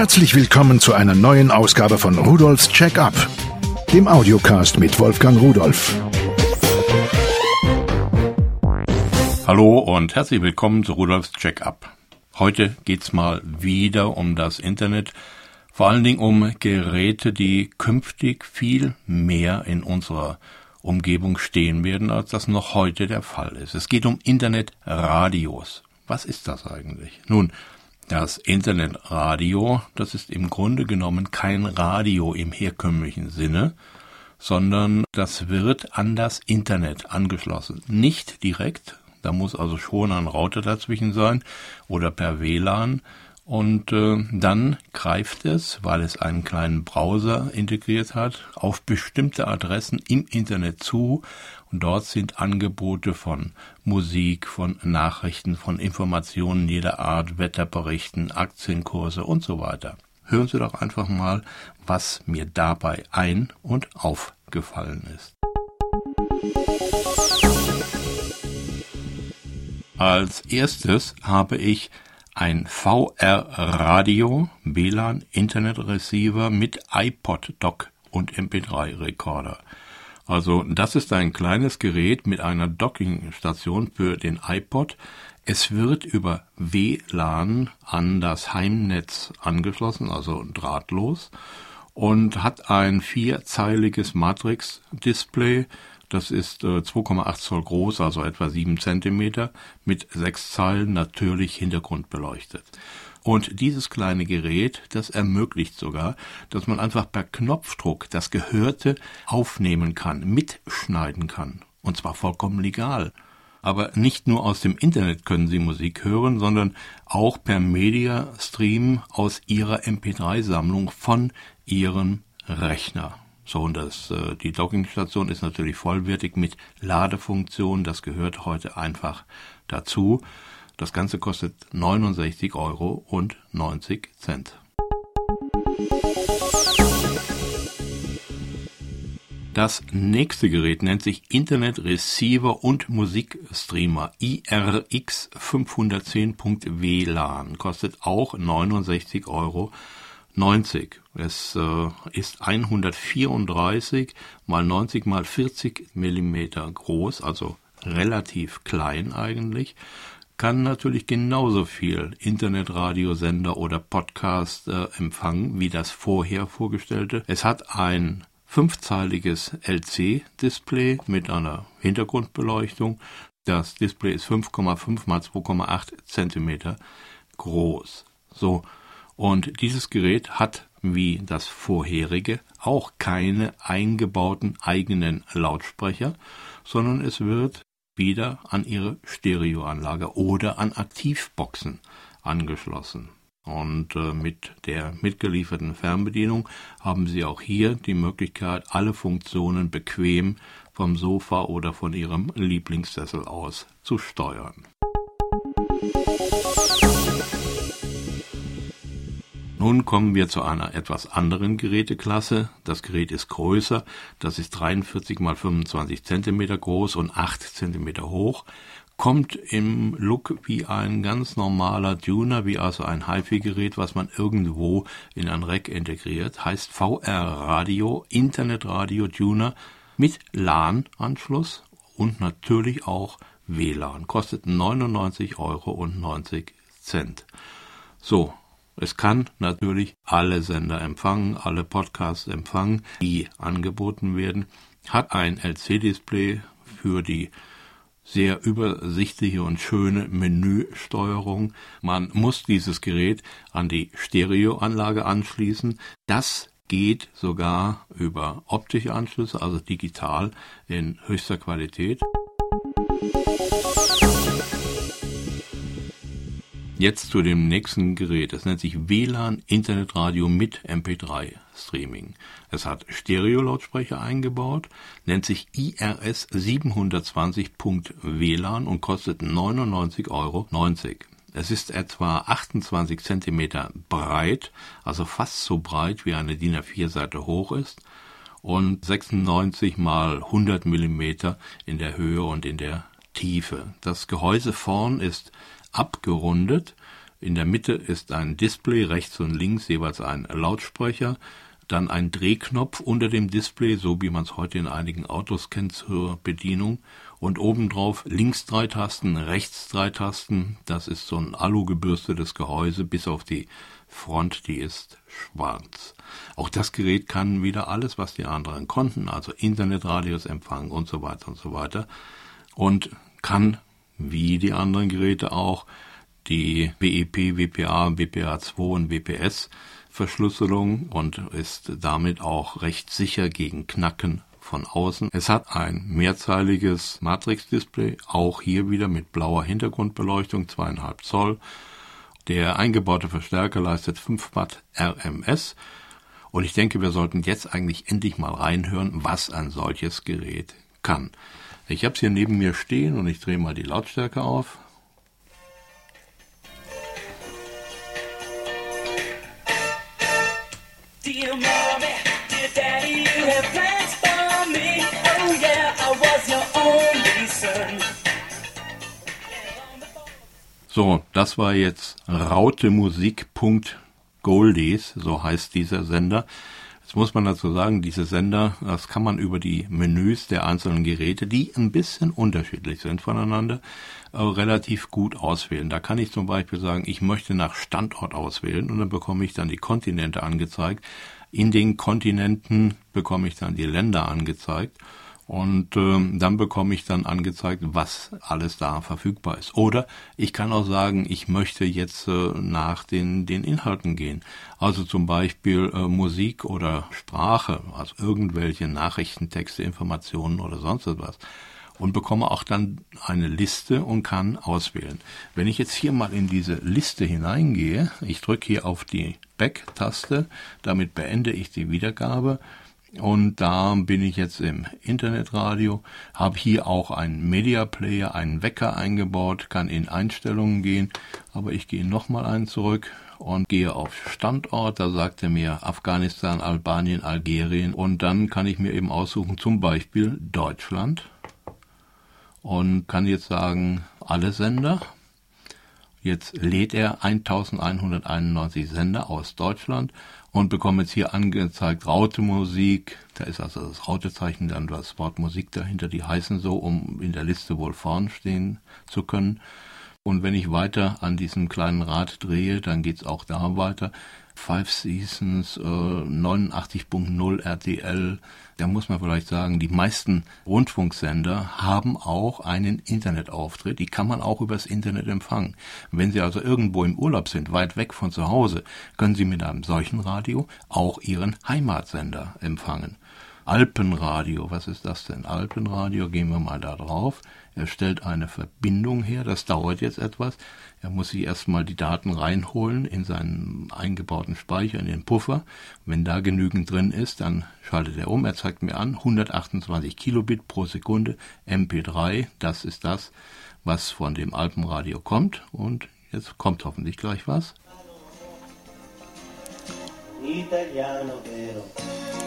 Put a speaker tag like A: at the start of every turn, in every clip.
A: Herzlich willkommen zu einer neuen Ausgabe von Rudolfs Check-up, dem Audiocast mit Wolfgang Rudolf.
B: Hallo und herzlich willkommen zu Rudolfs Check-up. Heute geht's mal wieder um das Internet, vor allen Dingen um Geräte, die künftig viel mehr in unserer Umgebung stehen werden, als das noch heute der Fall ist. Es geht um Internetradios. Was ist das eigentlich? Nun, das Internetradio, das ist im Grunde genommen kein Radio im herkömmlichen Sinne, sondern das wird an das Internet angeschlossen. Nicht direkt, da muss also schon ein Router dazwischen sein oder per WLAN, und äh, dann greift es, weil es einen kleinen Browser integriert hat, auf bestimmte Adressen im Internet zu und dort sind Angebote von Musik, von Nachrichten, von Informationen jeder Art, Wetterberichten, Aktienkurse und so weiter. Hören Sie doch einfach mal, was mir dabei ein- und aufgefallen ist. Als erstes habe ich ein VR-Radio, WLAN, Internet Receiver mit iPod-Dock und MP3-Rekorder. Also das ist ein kleines Gerät mit einer Dockingstation für den iPod. Es wird über WLAN an das Heimnetz angeschlossen, also drahtlos, und hat ein vierzeiliges Matrix-Display das ist äh, 2,8 Zoll groß, also etwa 7 Zentimeter, mit sechs Zeilen natürlich hintergrundbeleuchtet. Und dieses kleine Gerät, das ermöglicht sogar, dass man einfach per Knopfdruck das Gehörte aufnehmen kann, mitschneiden kann. Und zwar vollkommen legal. Aber nicht nur aus dem Internet können Sie Musik hören, sondern auch per Media Stream aus Ihrer MP3-Sammlung von Ihrem Rechner. So, und das, äh, die Dockingstation ist natürlich vollwertig mit Ladefunktion. Das gehört heute einfach dazu. Das Ganze kostet 69 Euro und 90 Cent. Das nächste Gerät nennt sich Internet Receiver und Musikstreamer IRX 510.WLAN. Kostet auch 69 Euro 90. Es äh, ist 134 mal 90 mal 40 Millimeter groß, also relativ klein eigentlich. Kann natürlich genauso viel Internetradiosender oder Podcast äh, empfangen wie das vorher vorgestellte. Es hat ein fünfzeiliges LC-Display mit einer Hintergrundbeleuchtung. Das Display ist 5,5 mal 2,8 Zentimeter groß. So, und dieses Gerät hat, wie das vorherige, auch keine eingebauten eigenen Lautsprecher, sondern es wird wieder an ihre Stereoanlage oder an Aktivboxen angeschlossen. Und äh, mit der mitgelieferten Fernbedienung haben Sie auch hier die Möglichkeit, alle Funktionen bequem vom Sofa oder von Ihrem Lieblingssessel aus zu steuern. Nun kommen wir zu einer etwas anderen Geräteklasse. Das Gerät ist größer. Das ist 43 mal 25 Zentimeter groß und 8 Zentimeter hoch. Kommt im Look wie ein ganz normaler Tuner, wie also ein HiFi-Gerät, was man irgendwo in ein Rack integriert. Heißt VR-Radio, Internet-Radio-Tuner mit LAN-Anschluss und natürlich auch WLAN. Kostet 99,90 Euro. So, es kann natürlich alle Sender empfangen, alle Podcasts empfangen, die angeboten werden, hat ein LC-Display für die sehr übersichtliche und schöne Menüsteuerung. Man muss dieses Gerät an die Stereoanlage anschließen. Das geht sogar über optische Anschlüsse, also digital in höchster Qualität. Jetzt zu dem nächsten Gerät. Es nennt sich WLAN Internetradio mit MP3 Streaming. Es hat Stereo-Lautsprecher eingebaut, nennt sich IRS 720.WLAN und kostet 99,90 Euro. Es ist etwa 28 Zentimeter breit, also fast so breit wie eine DIN A4-Seite hoch ist und 96 mal 100 Millimeter in der Höhe und in der Tiefe. Das Gehäuse vorn ist abgerundet. In der Mitte ist ein Display, rechts und links jeweils ein Lautsprecher, dann ein Drehknopf unter dem Display, so wie man es heute in einigen Autos kennt zur Bedienung und obendrauf links drei Tasten, rechts drei Tasten. Das ist so ein alugebürstetes Gehäuse bis auf die Front, die ist schwarz. Auch das Gerät kann wieder alles, was die anderen konnten, also Internetradios empfangen und so weiter und so weiter und kann wie die anderen Geräte auch die WEP, WPA, WPA2 und WPS Verschlüsselung und ist damit auch recht sicher gegen Knacken von außen. Es hat ein mehrzeiliges Matrix-Display, auch hier wieder mit blauer Hintergrundbeleuchtung, zweieinhalb Zoll. Der eingebaute Verstärker leistet 5 Watt RMS. Und ich denke, wir sollten jetzt eigentlich endlich mal reinhören, was ein solches Gerät kann. Ich habe es hier neben mir stehen und ich drehe mal die Lautstärke auf. Dear mommy, dear daddy, you have plans for me. Oh yeah, I was your only son. So, das war jetzt rautemusik.goldies, so heißt dieser Sender. Jetzt muss man dazu sagen, diese Sender, das kann man über die Menüs der einzelnen Geräte, die ein bisschen unterschiedlich sind voneinander, äh, relativ gut auswählen. Da kann ich zum Beispiel sagen, ich möchte nach Standort auswählen und dann bekomme ich dann die Kontinente angezeigt. In den Kontinenten bekomme ich dann die Länder angezeigt und ähm, dann bekomme ich dann angezeigt, was alles da verfügbar ist. Oder ich kann auch sagen, ich möchte jetzt äh, nach den, den Inhalten gehen. Also zum Beispiel äh, Musik oder Sprache, also irgendwelche Nachrichtentexte, Informationen oder sonst etwas. Und bekomme auch dann eine Liste und kann auswählen. Wenn ich jetzt hier mal in diese Liste hineingehe, ich drücke hier auf die Back-Taste, damit beende ich die Wiedergabe und da bin ich jetzt im Internetradio, habe hier auch einen Media Player, einen Wecker eingebaut, kann in Einstellungen gehen, aber ich gehe nochmal einen zurück und gehe auf Standort, da sagt er mir Afghanistan, Albanien, Algerien. Und dann kann ich mir eben aussuchen, zum Beispiel Deutschland. Und kann jetzt sagen, alle Sender. Jetzt lädt er 1191 Sender aus Deutschland und bekomme jetzt hier angezeigt Raute Musik. Da ist also das Rautezeichen, dann das Wort Musik dahinter, die heißen so, um in der Liste wohl vorn stehen zu können. Und wenn ich weiter an diesem kleinen Rad drehe, dann geht's auch da weiter. Five Seasons, äh, 89.0 RTL. Da muss man vielleicht sagen, die meisten Rundfunksender haben auch einen Internetauftritt. Die kann man auch übers Internet empfangen. Wenn Sie also irgendwo im Urlaub sind, weit weg von zu Hause, können Sie mit einem solchen Radio auch Ihren Heimatsender empfangen. Alpenradio, was ist das denn? Alpenradio, gehen wir mal da drauf. Er stellt eine Verbindung her, das dauert jetzt etwas. Er muss sich erstmal die Daten reinholen in seinen eingebauten Speicher, in den Puffer. Wenn da genügend drin ist, dann schaltet er um. Er zeigt mir an, 128 Kilobit pro Sekunde, MP3, das ist das, was von dem Alpenradio kommt. Und jetzt kommt hoffentlich gleich was. Italiano vero.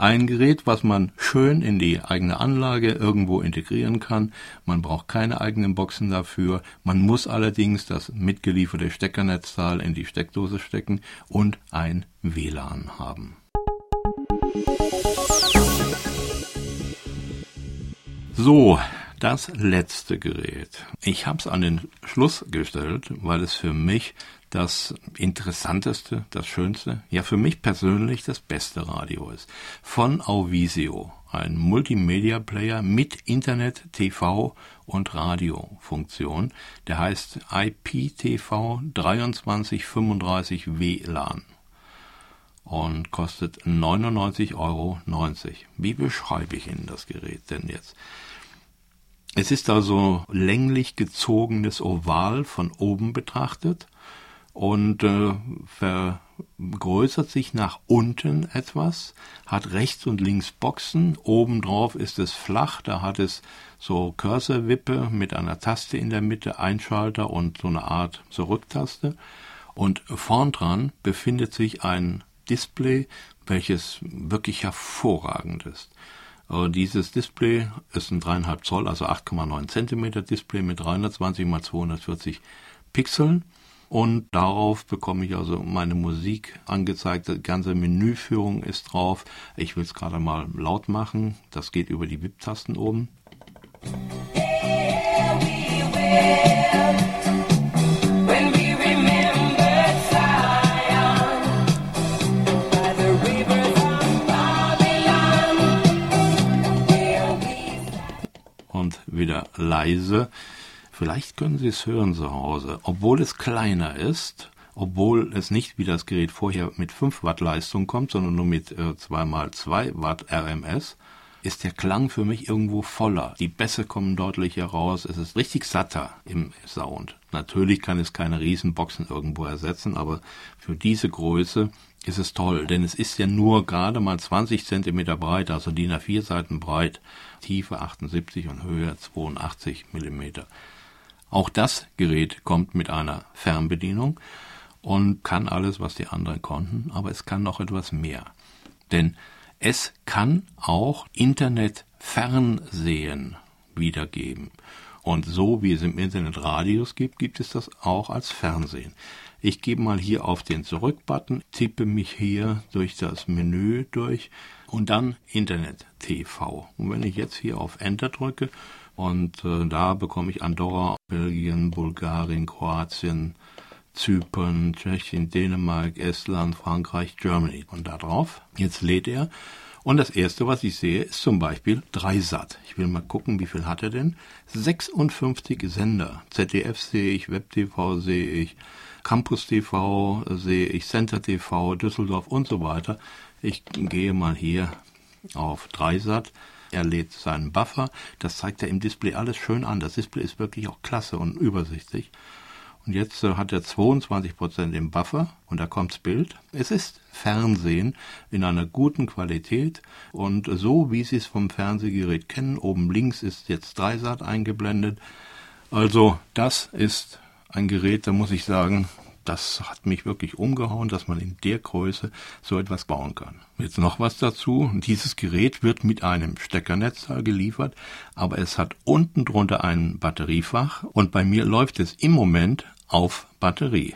B: Ein Gerät, was man schön in die eigene Anlage irgendwo integrieren kann. Man braucht keine eigenen Boxen dafür. Man muss allerdings das mitgelieferte Steckernetzteil in die Steckdose stecken und ein WLAN haben. So, das letzte Gerät. Ich habe es an den Schluss gestellt, weil es für mich das Interessanteste, das Schönste, ja für mich persönlich das beste Radio ist. Von Auvisio, ein Multimedia-Player mit Internet, TV und Radiofunktion. Der heißt IPTV 2335 WLAN und kostet 99,90 Euro. Wie beschreibe ich Ihnen das Gerät denn jetzt? Es ist also länglich gezogenes Oval von oben betrachtet und äh, vergrößert sich nach unten etwas, hat rechts und links Boxen, obendrauf ist es flach, da hat es so Cursorwippe mit einer Taste in der Mitte, Einschalter und so eine Art Zurücktaste. Und vorn dran befindet sich ein Display, welches wirklich hervorragend ist. Äh, dieses Display ist ein 3,5 Zoll, also 8,9 Zentimeter Display mit 320 x 240 Pixeln. Und darauf bekomme ich also meine Musik angezeigt. Die ganze Menüführung ist drauf. Ich will es gerade mal laut machen. Das geht über die VIP-Tasten oben. Und wieder leise. Vielleicht können Sie es hören zu Hause. Obwohl es kleiner ist, obwohl es nicht wie das Gerät vorher mit 5 Watt Leistung kommt, sondern nur mit äh, 2x2 Watt RMS, ist der Klang für mich irgendwo voller. Die Bässe kommen deutlich heraus. Es ist richtig satter im Sound. Natürlich kann es keine Riesenboxen irgendwo ersetzen, aber für diese Größe ist es toll, denn es ist ja nur gerade mal 20 Zentimeter breit, also DIN A4 Seiten breit, Tiefe 78 und Höhe 82 Millimeter. Auch das Gerät kommt mit einer Fernbedienung und kann alles, was die anderen konnten, aber es kann noch etwas mehr. Denn es kann auch Internetfernsehen wiedergeben. Und so wie es im Internet Radios gibt, gibt es das auch als Fernsehen. Ich gebe mal hier auf den Zurück-Button, tippe mich hier durch das Menü durch und dann Internet TV. Und wenn ich jetzt hier auf Enter drücke, und äh, da bekomme ich Andorra, Belgien, Bulgarien, Kroatien, Zypern, Tschechien, Dänemark, Estland, Frankreich, Germany. Und da drauf, jetzt lädt er. Und das erste, was ich sehe, ist zum Beispiel Dreisat. Ich will mal gucken, wie viel hat er denn? 56 Sender. ZDF sehe ich, Web TV sehe ich, Campus TV sehe ich, Center TV, Düsseldorf und so weiter. Ich gehe mal hier auf Dreisat. Er lädt seinen Buffer. Das zeigt er im Display alles schön an. Das Display ist wirklich auch klasse und übersichtlich. Und jetzt äh, hat er 22% im Buffer und da kommt's Bild. Es ist Fernsehen in einer guten Qualität und so wie Sie es vom Fernsehgerät kennen. Oben links ist jetzt Dreisat eingeblendet. Also das ist ein Gerät, da muss ich sagen, das hat mich wirklich umgehauen, dass man in der Größe so etwas bauen kann. Jetzt noch was dazu. Dieses Gerät wird mit einem Steckernetzteil geliefert, aber es hat unten drunter ein Batteriefach und bei mir läuft es im Moment auf Batterie.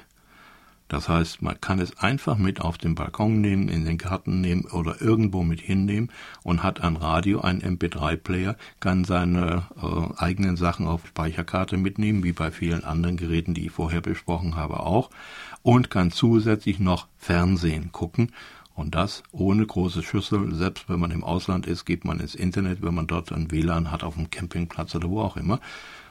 B: Das heißt, man kann es einfach mit auf den Balkon nehmen, in den Garten nehmen oder irgendwo mit hinnehmen und hat ein Radio, einen MP3-Player, kann seine äh, eigenen Sachen auf Speicherkarte mitnehmen, wie bei vielen anderen Geräten, die ich vorher besprochen habe, auch, und kann zusätzlich noch Fernsehen gucken. Und das ohne große Schüssel. Selbst wenn man im Ausland ist, geht man ins Internet, wenn man dort ein WLAN hat auf dem Campingplatz oder wo auch immer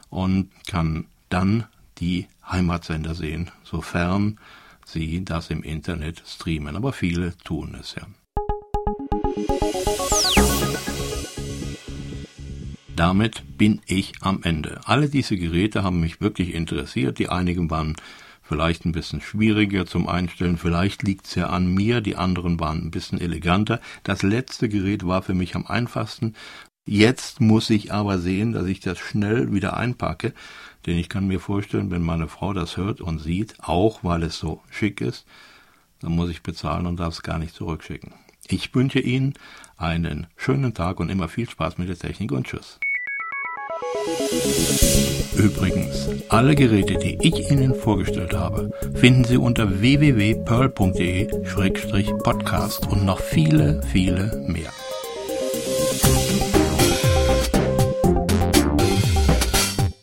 B: und kann dann die Heimatsender sehen, sofern sie das im Internet streamen, aber viele tun es ja. Damit bin ich am Ende. Alle diese Geräte haben mich wirklich interessiert. Die einigen waren vielleicht ein bisschen schwieriger zum Einstellen. Vielleicht liegt es ja an mir. Die anderen waren ein bisschen eleganter. Das letzte Gerät war für mich am einfachsten. Jetzt muss ich aber sehen, dass ich das schnell wieder einpacke. Denn ich kann mir vorstellen, wenn meine Frau das hört und sieht, auch weil es so schick ist, dann muss ich bezahlen und darf es gar nicht zurückschicken. Ich wünsche Ihnen einen schönen Tag und immer viel Spaß mit der Technik und Tschüss. Übrigens, alle Geräte, die ich Ihnen vorgestellt habe, finden Sie unter www.pearl.de-podcast und noch viele, viele mehr.